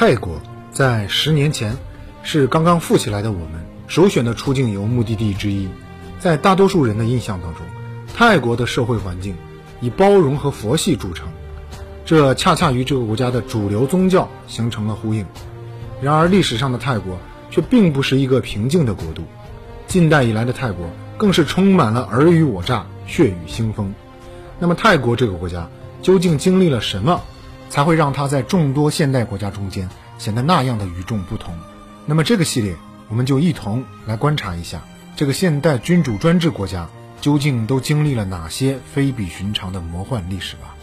泰国在十年前是刚刚富起来的我们首选的出境游目的地之一。在大多数人的印象当中，泰国的社会环境以包容和佛系著称，这恰恰与这个国家的主流宗教形成了呼应。然而，历史上的泰国却并不是一个平静的国度，近代以来的泰国更是充满了尔虞我诈、血雨腥风。那么，泰国这个国家究竟经历了什么？才会让它在众多现代国家中间显得那样的与众不同。那么这个系列，我们就一同来观察一下这个现代君主专制国家究竟都经历了哪些非比寻常的魔幻历史吧。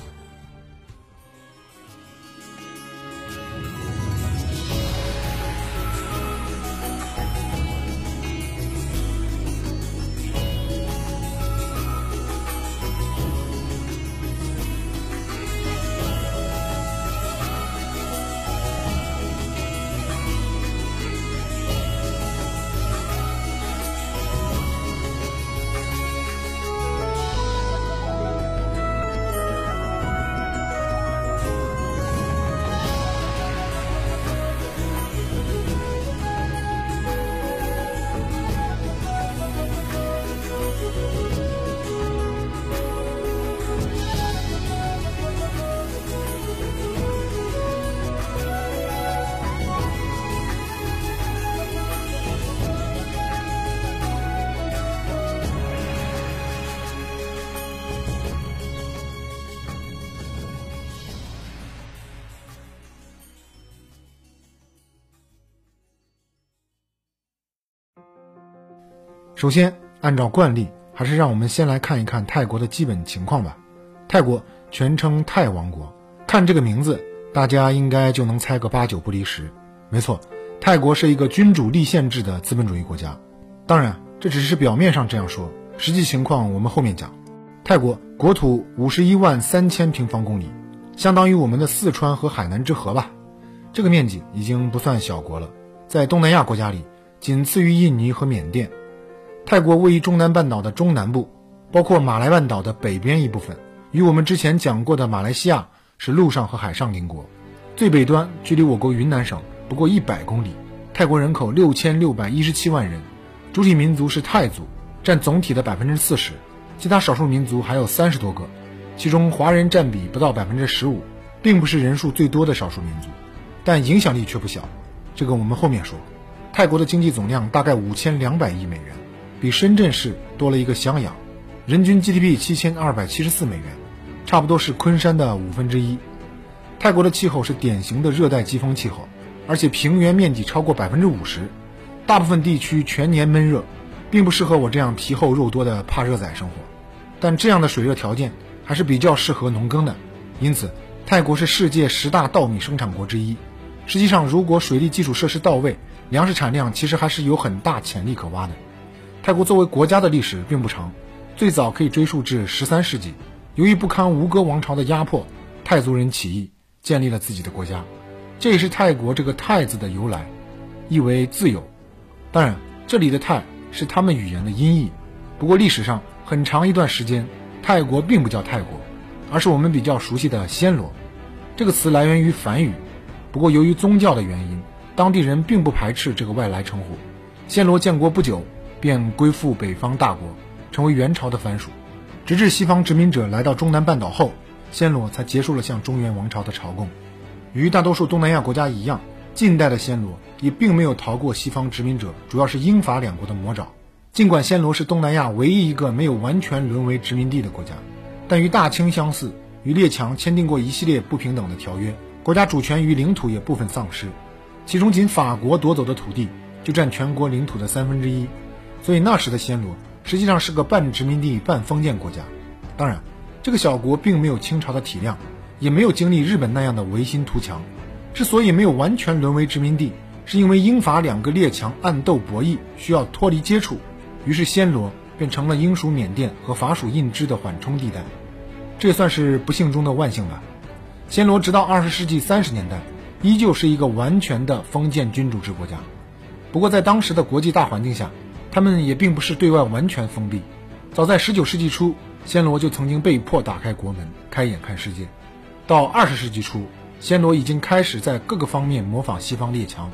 首先，按照惯例，还是让我们先来看一看泰国的基本情况吧。泰国全称泰王国，看这个名字，大家应该就能猜个八九不离十。没错，泰国是一个君主立宪制的资本主义国家。当然，这只是表面上这样说，实际情况我们后面讲。泰国国土五十一万三千平方公里，相当于我们的四川和海南之和吧。这个面积已经不算小国了，在东南亚国家里，仅次于印尼和缅甸。泰国位于中南半岛的中南部，包括马来半岛的北边一部分，与我们之前讲过的马来西亚是陆上和海上邻国。最北端距离我国云南省不过一百公里。泰国人口六千六百一十七万人，主体民族是泰族，占总体的百分之四十，其他少数民族还有三十多个，其中华人占比不到百分之十五，并不是人数最多的少数民族，但影响力却不小。这个我们后面说。泰国的经济总量大概五千两百亿美元。比深圳市多了一个襄阳，人均 GDP 七千二百七十四美元，差不多是昆山的五分之一。泰国的气候是典型的热带季风气候，而且平原面积超过百分之五十，大部分地区全年闷热，并不适合我这样皮厚肉多的怕热仔生活。但这样的水热条件还是比较适合农耕的，因此泰国是世界十大稻米生产国之一。实际上，如果水利基础设施到位，粮食产量其实还是有很大潜力可挖的。泰国作为国家的历史并不长，最早可以追溯至十三世纪。由于不堪吴哥王朝的压迫，泰族人起义，建立了自己的国家。这也是泰国这个“泰”字的由来，意为自由。当然，这里的“泰”是他们语言的音译。不过历史上很长一段时间，泰国并不叫泰国，而是我们比较熟悉的暹罗。这个词来源于梵语，不过由于宗教的原因，当地人并不排斥这个外来称呼。暹罗建国不久。便归附北方大国，成为元朝的藩属，直至西方殖民者来到中南半岛后，暹罗才结束了向中原王朝的朝贡。与大多数东南亚国家一样，近代的暹罗也并没有逃过西方殖民者，主要是英法两国的魔爪。尽管暹罗是东南亚唯一一个没有完全沦为殖民地的国家，但与大清相似，与列强签订过一系列不平等的条约，国家主权与领土也部分丧失，其中仅法国夺走的土地就占全国领土的三分之一。所以那时的暹罗实际上是个半殖民地半封建国家。当然，这个小国并没有清朝的体量，也没有经历日本那样的维新图强。之所以没有完全沦为殖民地，是因为英法两个列强暗斗博弈，需要脱离接触，于是暹罗便成了英属缅甸和法属印支的缓冲地带。这也算是不幸中的万幸吧。暹罗直到二十世纪三十年代，依旧是一个完全的封建君主制国家。不过在当时的国际大环境下，他们也并不是对外完全封闭，早在19世纪初，暹罗就曾经被迫打开国门，开眼看世界。到20世纪初，暹罗已经开始在各个方面模仿西方列强，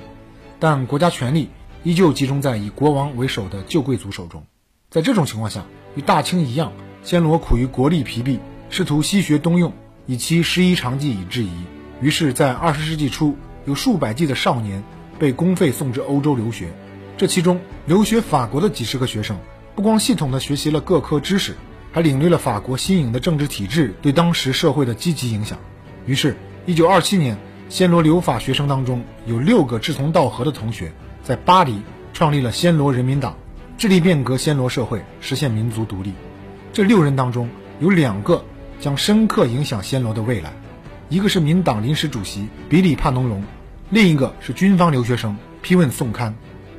但国家权力依旧集中在以国王为首的旧贵族手中。在这种情况下，与大清一样，暹罗苦于国力疲弊，试图西学东用，以其师夷长技以制夷。于是，在二十世纪初，有数百计的少年被公费送至欧洲留学。这其中，留学法国的几十个学生，不光系统地学习了各科知识，还领略了法国新颖的政治体制对当时社会的积极影响。于是，一九二七年，暹罗留法学生当中有六个志同道合的同学，在巴黎创立了暹罗人民党，致力变革暹罗社会，实现民族独立。这六人当中，有两个将深刻影响暹罗的未来，一个是民党临时主席比里帕农荣，另一个是军方留学生批问宋堪。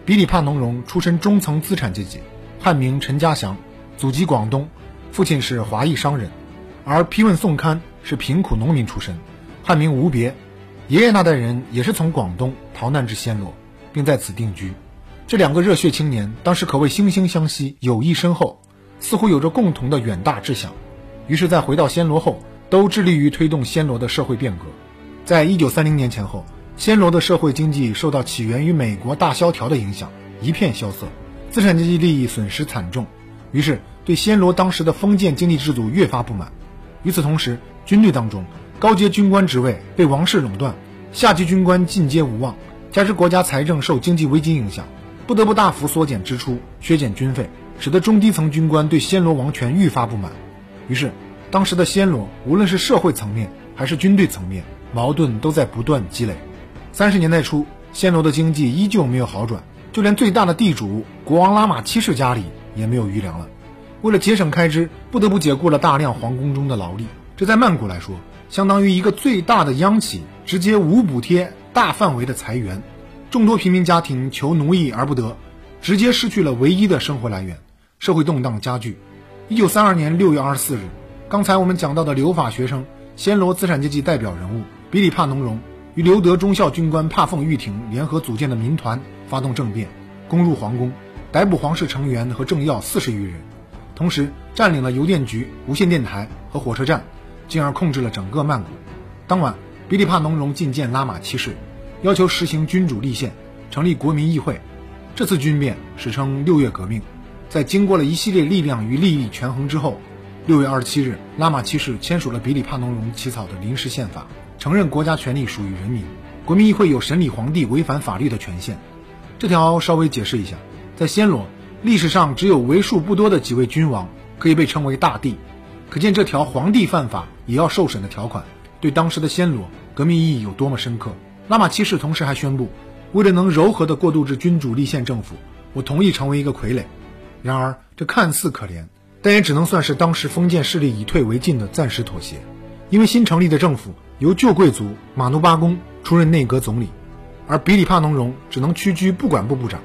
比里帕农荣出身中层资产阶级，汉名陈家祥，祖籍广东，父亲是华裔商人；而批问宋堪是贫苦农民出身，汉名吴别，爷爷那代人也是从广东逃难至暹罗，并在此定居。这两个热血青年当时可谓惺惺相惜，友谊深厚，似乎有着共同的远大志向。于是，在回到暹罗后，都致力于推动暹罗的社会变革。在一九三零年前后。暹罗的社会经济受到起源于美国大萧条的影响，一片萧瑟，资产阶级利益损失惨重，于是对暹罗当时的封建经济制度越发不满。与此同时，军队当中高阶军官职位被王室垄断，下级军官进阶无望，加之国家财政受经济危机影响，不得不大幅缩减支出，削减军费，使得中低层军官对暹罗王权愈发不满。于是，当时的暹罗无论是社会层面还是军队层面，矛盾都在不断积累。三十年代初，暹罗的经济依旧没有好转，就连最大的地主国王拉玛七世家里也没有余粮了。为了节省开支，不得不解雇了大量皇宫中的劳力。这在曼谷来说，相当于一个最大的央企直接无补贴、大范围的裁员，众多平民家庭求奴役而不得，直接失去了唯一的生活来源，社会动荡加剧。一九三二年六月二十四日，刚才我们讲到的留法学生、暹罗资产阶级代表人物比里帕农荣。与留德中校军官帕凤玉婷联合组建的民团发动政变，攻入皇宫，逮捕皇室成员和政要四十余人，同时占领了邮电局、无线电台和火车站，进而控制了整个曼谷。当晚，比利帕农荣觐见拉玛七世，要求实行君主立宪，成立国民议会。这次军变史称“六月革命”。在经过了一系列力量与利益权衡之后，六月二十七日，拉玛七世签署了比里帕农荣起草的临时宪法。承认国家权力属于人民，国民议会有审理皇帝违反法律的权限。这条稍微解释一下，在暹罗历史上只有为数不多的几位君王可以被称为大帝，可见这条皇帝犯法也要受审的条款对当时的暹罗革命意义有多么深刻。拉玛七世同时还宣布，为了能柔和地过渡至君主立宪政府，我同意成为一个傀儡。然而这看似可怜，但也只能算是当时封建势力以退为进的暂时妥协，因为新成立的政府。由旧贵族马努巴公出任内阁总理，而比里帕农荣只能屈居不管部部长。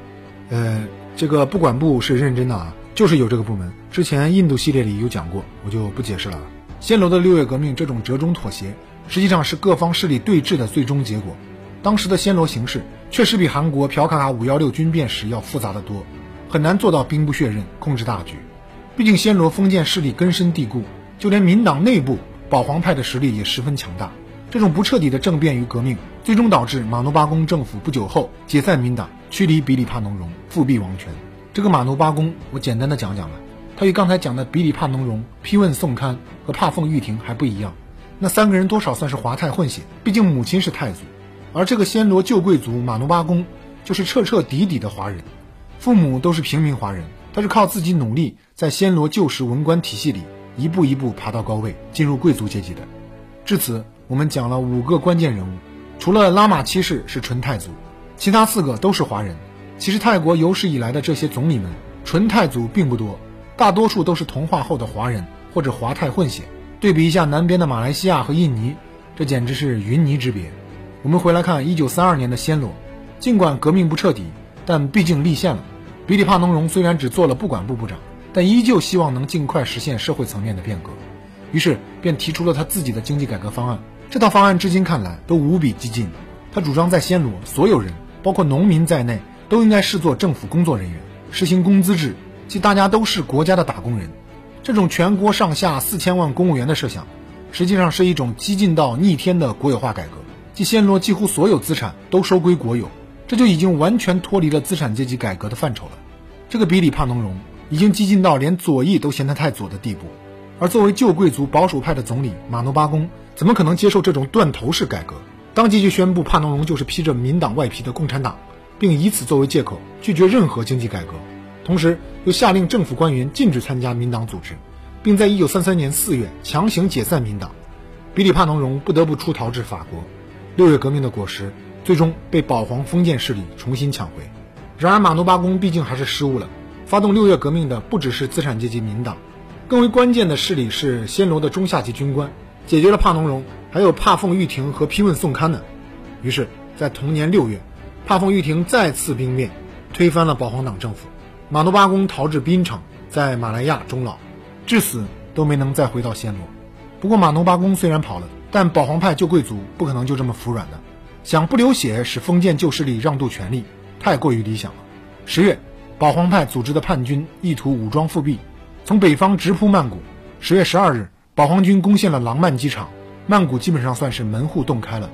呃，这个不管部是认真的啊，就是有这个部门。之前印度系列里有讲过，我就不解释了。暹罗的六月革命这种折中妥协，实际上是各方势力对峙的最终结果。当时的暹罗形势确实比韩国朴卡卡五幺六军变时要复杂的多，很难做到兵不血刃控制大局。毕竟暹罗封建势力根深蒂固，就连民党内部。保皇派的实力也十分强大，这种不彻底的政变与革命，最终导致马努巴公政府不久后解散民党，驱离比里帕农荣，复辟王权。这个马努巴公，我简单的讲讲吧，他与刚才讲的比里帕农荣、批问宋堪和帕凤玉婷还不一样，那三个人多少算是华泰混血，毕竟母亲是太祖，而这个暹罗旧贵族马努巴公就是彻彻底底的华人，父母都是平民华人，他是靠自己努力在暹罗旧时文官体系里。一步一步爬到高位，进入贵族阶级的。至此，我们讲了五个关键人物，除了拉玛七世是纯太祖，其他四个都是华人。其实泰国有史以来的这些总理们，纯太祖并不多，大多数都是同化后的华人或者华泰混血。对比一下南边的马来西亚和印尼，这简直是云泥之别。我们回来看一九三二年的暹罗，尽管革命不彻底，但毕竟立宪了。比里帕农荣虽然只做了不管部部长。但依旧希望能尽快实现社会层面的变革，于是便提出了他自己的经济改革方案。这套方案至今看来都无比激进。他主张在暹罗，所有人，包括农民在内，都应该视作政府工作人员，实行工资制，即大家都是国家的打工人。这种全国上下四千万公务员的设想，实际上是一种激进到逆天的国有化改革。即暹罗几乎所有资产都收归国有，这就已经完全脱离了资产阶级改革的范畴了。这个比里帕农容已经激进到连左翼都嫌他太左的地步，而作为旧贵族保守派的总理马努巴公，怎么可能接受这种断头式改革？当即就宣布帕农荣就是披着民党外皮的共产党，并以此作为借口拒绝任何经济改革，同时又下令政府官员禁止参加民党组织，并在1933年4月强行解散民党。比里帕农荣不得不出逃至法国。六月革命的果实最终被保皇封建势力重新抢回。然而马努巴公毕竟还是失误了。发动六月革命的不只是资产阶级民党，更为关键的势力是暹罗的中下级军官。解决了帕农荣，还有帕凤玉廷和批问宋堪呢。于是，在同年六月，帕凤玉廷再次兵变，推翻了保皇党政府。马努巴公逃至槟城，在马来亚终老，至死都没能再回到暹罗。不过，马努巴公虽然跑了。但保皇派旧贵族不可能就这么服软的，想不流血使封建旧势力让渡权力，太过于理想了。十月，保皇派组织的叛军意图武装复辟，从北方直扑曼谷。十月十二日，保皇军攻陷了廊曼机场，曼谷基本上算是门户洞开了。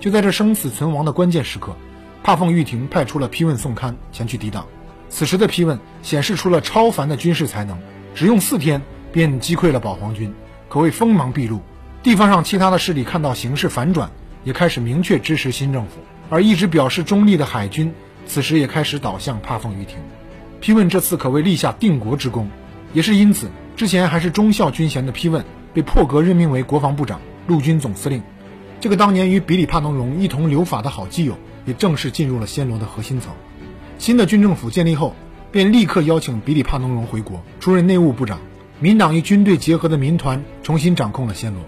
就在这生死存亡的关键时刻，帕凤玉廷派出了批问宋堪前去抵挡。此时的批问显示出了超凡的军事才能，只用四天便击溃了保皇军，可谓锋芒毕露。地方上其他的势力看到形势反转，也开始明确支持新政府，而一直表示中立的海军，此时也开始倒向帕凤玉廷。批问这次可谓立下定国之功，也是因此，之前还是忠孝军衔的批问被破格任命为国防部长、陆军总司令。这个当年与比里帕农荣一同留法的好基友，也正式进入了暹罗的核心层。新的军政府建立后，便立刻邀请比里帕农荣回国，出任内务部长。民党与军队结合的民团重新掌控了暹罗。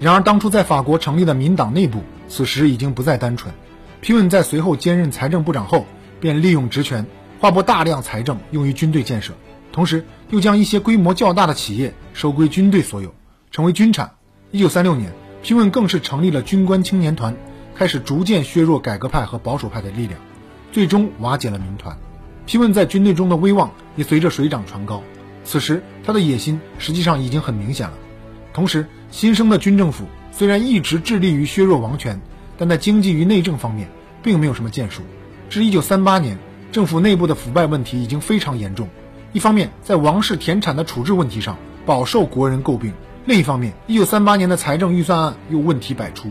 然而，当初在法国成立的民党内部，此时已经不再单纯。皮问在随后兼任财政部长后，便利用职权划拨大量财政用于军队建设，同时又将一些规模较大的企业收归军队所有，成为军产。一九三六年，皮问更是成立了军官青年团，开始逐渐削弱改革派和保守派的力量，最终瓦解了民团。皮问在军队中的威望也随着水涨船高。此时，他的野心实际上已经很明显了。同时，新生的军政府虽然一直致力于削弱王权，但在经济与内政方面并没有什么建树。至1938年，政府内部的腐败问题已经非常严重。一方面，在王室田产的处置问题上饱受国人诟病；另一方面，1938年的财政预算案又问题百出。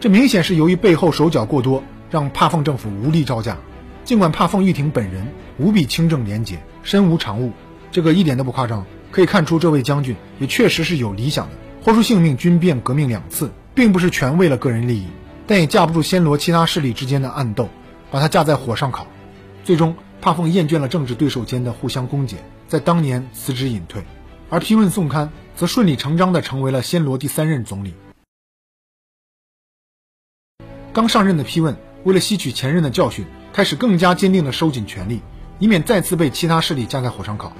这明显是由于背后手脚过多，让帕凤政府无力招架。尽管帕凤玉廷本人无比清正廉洁，身无长物，这个一点都不夸张，可以看出这位将军也确实是有理想的。豁出性命军变革命两次，并不是全为了个人利益，但也架不住暹罗其他势力之间的暗斗，把他架在火上烤。最终，帕凤厌倦了政治对手间的互相攻讦，在当年辞职隐退，而批问宋堪则顺理成章地成为了暹罗第三任总理。刚上任的批问为了吸取前任的教训，开始更加坚定地收紧权力，以免再次被其他势力架在火上烤，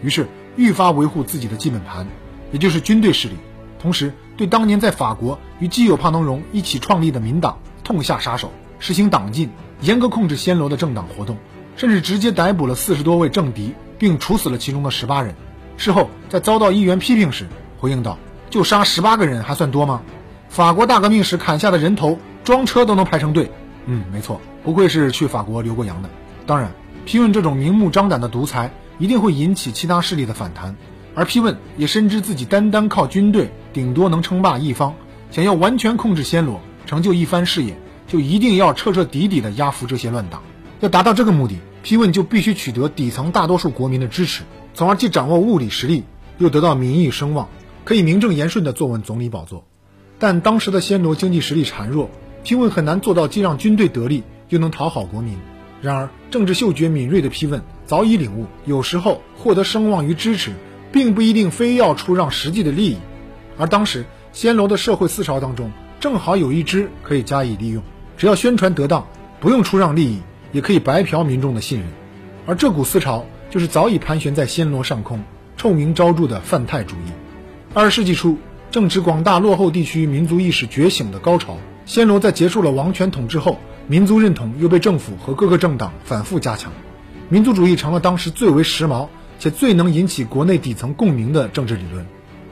于是愈发维护自己的基本盘，也就是军队势力。同时，对当年在法国与基友帕农荣一起创立的民党痛下杀手，实行党禁，严格控制暹罗的政党活动，甚至直接逮捕了四十多位政敌，并处死了其中的十八人。事后在遭到议员批评时，回应道：“就杀十八个人还算多吗？法国大革命时砍下的人头，装车都能排成队。”嗯，没错，不愧是去法国留过洋的。当然，批问这种明目张胆的独裁，一定会引起其他势力的反弹。而批问也深知自己单单靠军队顶多能称霸一方，想要完全控制暹罗，成就一番事业，就一定要彻彻底底的压服这些乱党。要达到这个目的，批问就必须取得底层大多数国民的支持，从而既掌握物理实力，又得到民意声望，可以名正言顺地坐稳总理宝座。但当时的暹罗经济实力孱弱，批问很难做到既让军队得利，又能讨好国民。然而，政治嗅觉敏锐的批问早已领悟，有时候获得声望与支持。并不一定非要出让实际的利益，而当时暹罗的社会思潮当中，正好有一支可以加以利用，只要宣传得当，不用出让利益，也可以白嫖民众的信任。而这股思潮就是早已盘旋在暹罗上空、臭名昭著的泛泰主义。二十世纪初，正值广大落后地区民族意识觉醒的高潮，暹罗在结束了王权统治后，民族认同又被政府和各个政党反复加强，民族主义成了当时最为时髦。且最能引起国内底层共鸣的政治理论。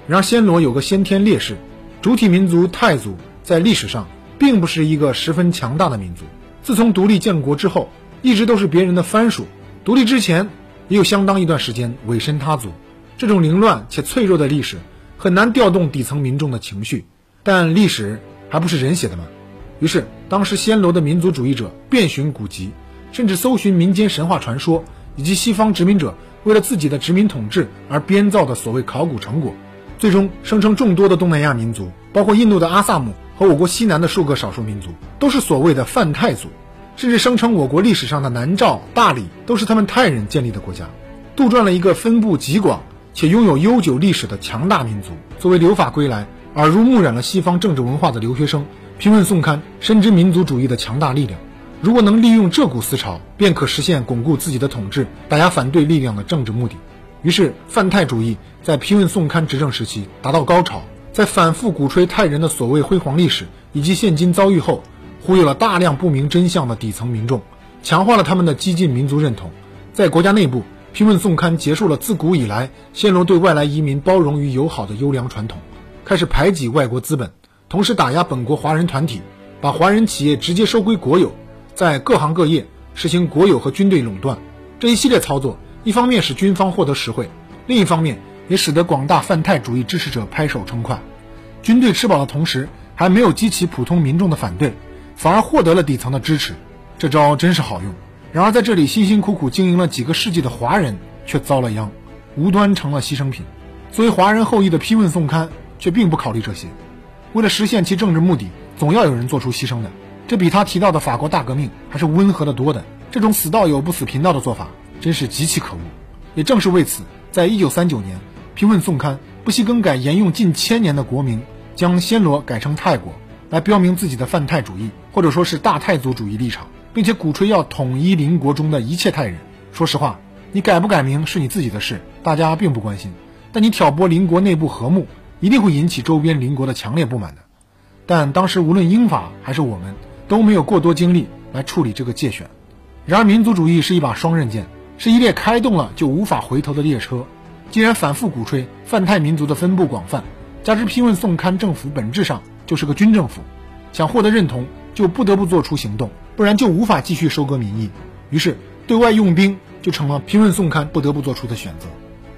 然而，暹罗有个先天劣势，主体民族泰族在历史上并不是一个十分强大的民族。自从独立建国之后，一直都是别人的藩属。独立之前，也有相当一段时间委身他族。这种凌乱且脆弱的历史，很难调动底层民众的情绪。但历史还不是人写的吗？于是，当时暹罗的民族主义者遍寻古籍，甚至搜寻民间神话传说，以及西方殖民者为了自己的殖民统治而编造的所谓考古成果，最终声称众多的东南亚民族，包括印度的阿萨姆和我国西南的数个少数民族，都是所谓的泛太族，甚至声称我国历史上的南诏、大理都是他们泰人建立的国家，杜撰了一个分布极广且拥有悠久历史的强大民族。作为留法归来、耳濡目染了西方政治文化的留学生。评论宋刊，深知民族主义的强大力量。如果能利用这股思潮，便可实现巩固自己的统治、打压反对力量的政治目的。于是，泛泰主义在批问宋刊执政时期达到高潮，在反复鼓吹泰人的所谓辉煌历史以及现今遭遇后，忽悠了大量不明真相的底层民众，强化了他们的激进民族认同。在国家内部，批问宋刊结束了自古以来暹罗对外来移民包容与友好的优良传统，开始排挤外国资本。同时打压本国华人团体，把华人企业直接收归国有，在各行各业实行国有和军队垄断。这一系列操作，一方面使军方获得实惠，另一方面也使得广大泛泰主义支持者拍手称快。军队吃饱的同时，还没有激起普通民众的反对，反而获得了底层的支持。这招真是好用。然而在这里辛辛苦苦经营了几个世纪的华人却遭了殃，无端成了牺牲品。作为华人后裔的批问宋刊却并不考虑这些。为了实现其政治目的，总要有人做出牺牲的。这比他提到的法国大革命还是温和的多的。这种死道友不死贫道的做法，真是极其可恶。也正是为此，在一九三九年，平问宋刊不惜更改沿用近千年的国名，将暹罗改成泰国，来标明自己的泛泰主义或者说是大泰族主义立场，并且鼓吹要统一邻国中的一切泰人。说实话，你改不改名是你自己的事，大家并不关心。但你挑拨邻国内部和睦。一定会引起周边邻国的强烈不满的，但当时无论英法还是我们都没有过多精力来处理这个界选。然而，民族主义是一把双刃剑，是一列开动了就无法回头的列车。既然反复鼓吹泛泰民族的分布广泛，加之批问宋刊政府本质上就是个军政府，想获得认同就不得不做出行动，不然就无法继续收割民意。于是，对外用兵就成了批问宋刊不得不做出的选择。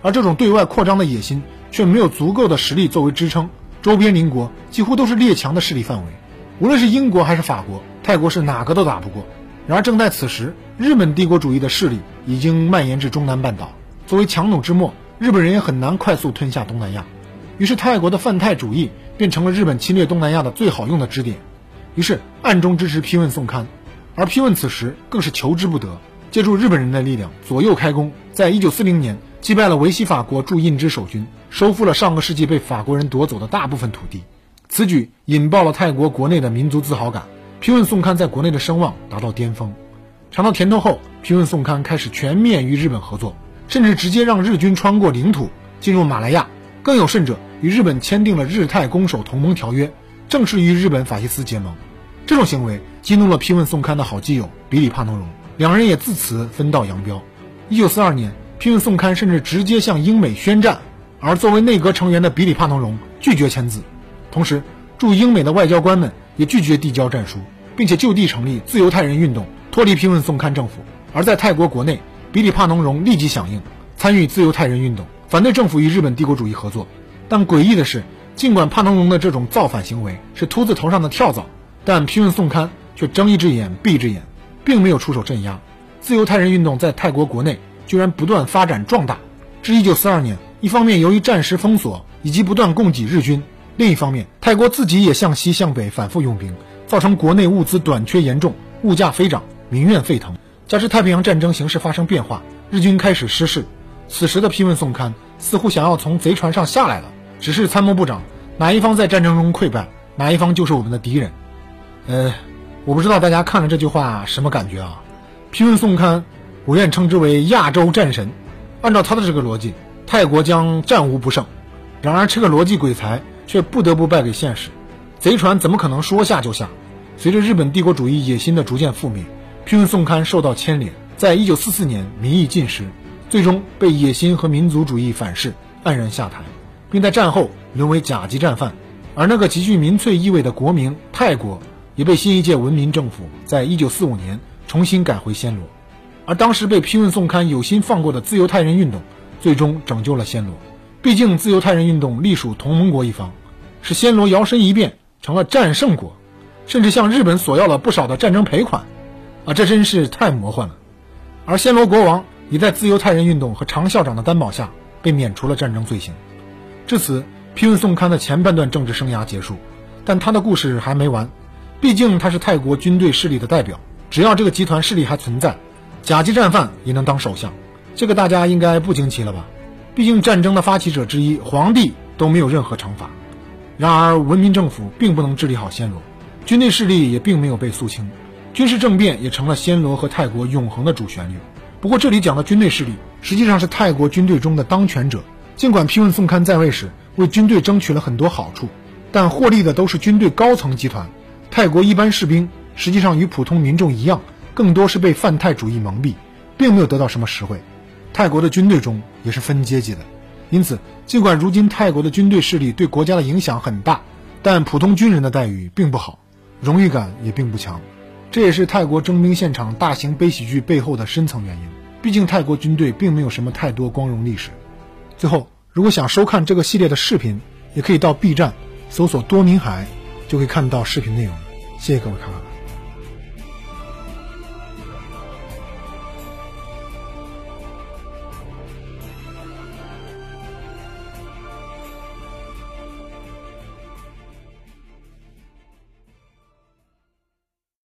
而这种对外扩张的野心。却没有足够的实力作为支撑，周边邻国几乎都是列强的势力范围，无论是英国还是法国，泰国是哪个都打不过。然而正在此时，日本帝国主义的势力已经蔓延至中南半岛，作为强弩之末，日本人也很难快速吞下东南亚。于是泰国的泛泰主义变成了日本侵略东南亚的最好用的支点。于是暗中支持批问宋刊，而批问此时更是求之不得，借助日本人的力量左右开弓，在一九四零年。击败了维希法国驻印支守军，收复了上个世纪被法国人夺走的大部分土地。此举引爆了泰国国内的民族自豪感，批问宋刊在国内的声望达到巅峰。尝到甜头后，批问宋刊开始全面与日本合作，甚至直接让日军穿过领土进入马来亚。更有甚者，与日本签订了日泰攻守同盟条约，正式与日本法西斯结盟。这种行为激怒了批问宋刊的好基友比里帕农荣，两人也自此分道扬镳。一九四二年。批问宋刊甚至直接向英美宣战，而作为内阁成员的比里帕农荣拒绝签字，同时驻英美的外交官们也拒绝递交战书，并且就地成立自由泰人运动，脱离批问宋刊政府。而在泰国国内，比里帕农荣立即响应，参与自由泰人运动，反对政府与日本帝国主义合作。但诡异的是，尽管帕农荣的这种造反行为是秃子头上的跳蚤，但批问宋刊却睁一只眼闭一只眼，并没有出手镇压自由泰人运动在泰国国内。居然不断发展壮大，至一九四二年，一方面由于战时封锁以及不断供给日军，另一方面泰国自己也向西向北反复用兵，造成国内物资短缺严重，物价飞涨，民怨沸腾。加之太平洋战争形势发生变化，日军开始失势。此时的批问宋刊似乎想要从贼船上下来了，只是参谋部长哪一方在战争中溃败，哪一方就是我们的敌人。呃，我不知道大家看了这句话什么感觉啊？批问宋刊。我愿称之为亚洲战神。按照他的这个逻辑，泰国将战无不胜。然而，这个逻辑鬼才却不得不败给现实。贼船怎么可能说下就下？随着日本帝国主义野心的逐渐覆灭，批问宋刊受到牵连，在一九四四年民意尽失，最终被野心和民族主义反噬，黯然下台，并在战后沦为甲级战犯。而那个极具民粹意味的国名泰国，也被新一届文民政府在一九四五年重新改回暹罗。而当时被批问宋刊有心放过的自由泰人运动，最终拯救了暹罗。毕竟自由泰人运动隶属同盟国一方，使暹罗摇身一变成了战胜国，甚至向日本索要了不少的战争赔款。啊，这真是太魔幻了。而暹罗国王也在自由泰人运动和常校长的担保下被免除了战争罪行。至此，批问宋刊的前半段政治生涯结束，但他的故事还没完。毕竟他是泰国军队势力的代表，只要这个集团势力还存在。甲级战犯也能当首相，这个大家应该不惊奇了吧？毕竟战争的发起者之一皇帝都没有任何惩罚。然而文明政府并不能治理好暹罗，军队势力也并没有被肃清，军事政变也成了暹罗和泰国永恒的主旋律。不过这里讲的军队势力实际上是泰国军队中的当权者。尽管批问宋堪在位时为军队争取了很多好处，但获利的都是军队高层集团。泰国一般士兵实际上与普通民众一样。更多是被泛泰主义蒙蔽，并没有得到什么实惠。泰国的军队中也是分阶级的，因此，尽管如今泰国的军队势力对国家的影响很大，但普通军人的待遇并不好，荣誉感也并不强。这也是泰国征兵现场大型悲喜剧背后的深层原因。毕竟泰国军队并没有什么太多光荣历史。最后，如果想收看这个系列的视频，也可以到 B 站搜索多明海，就可以看到视频内容。谢谢各位看。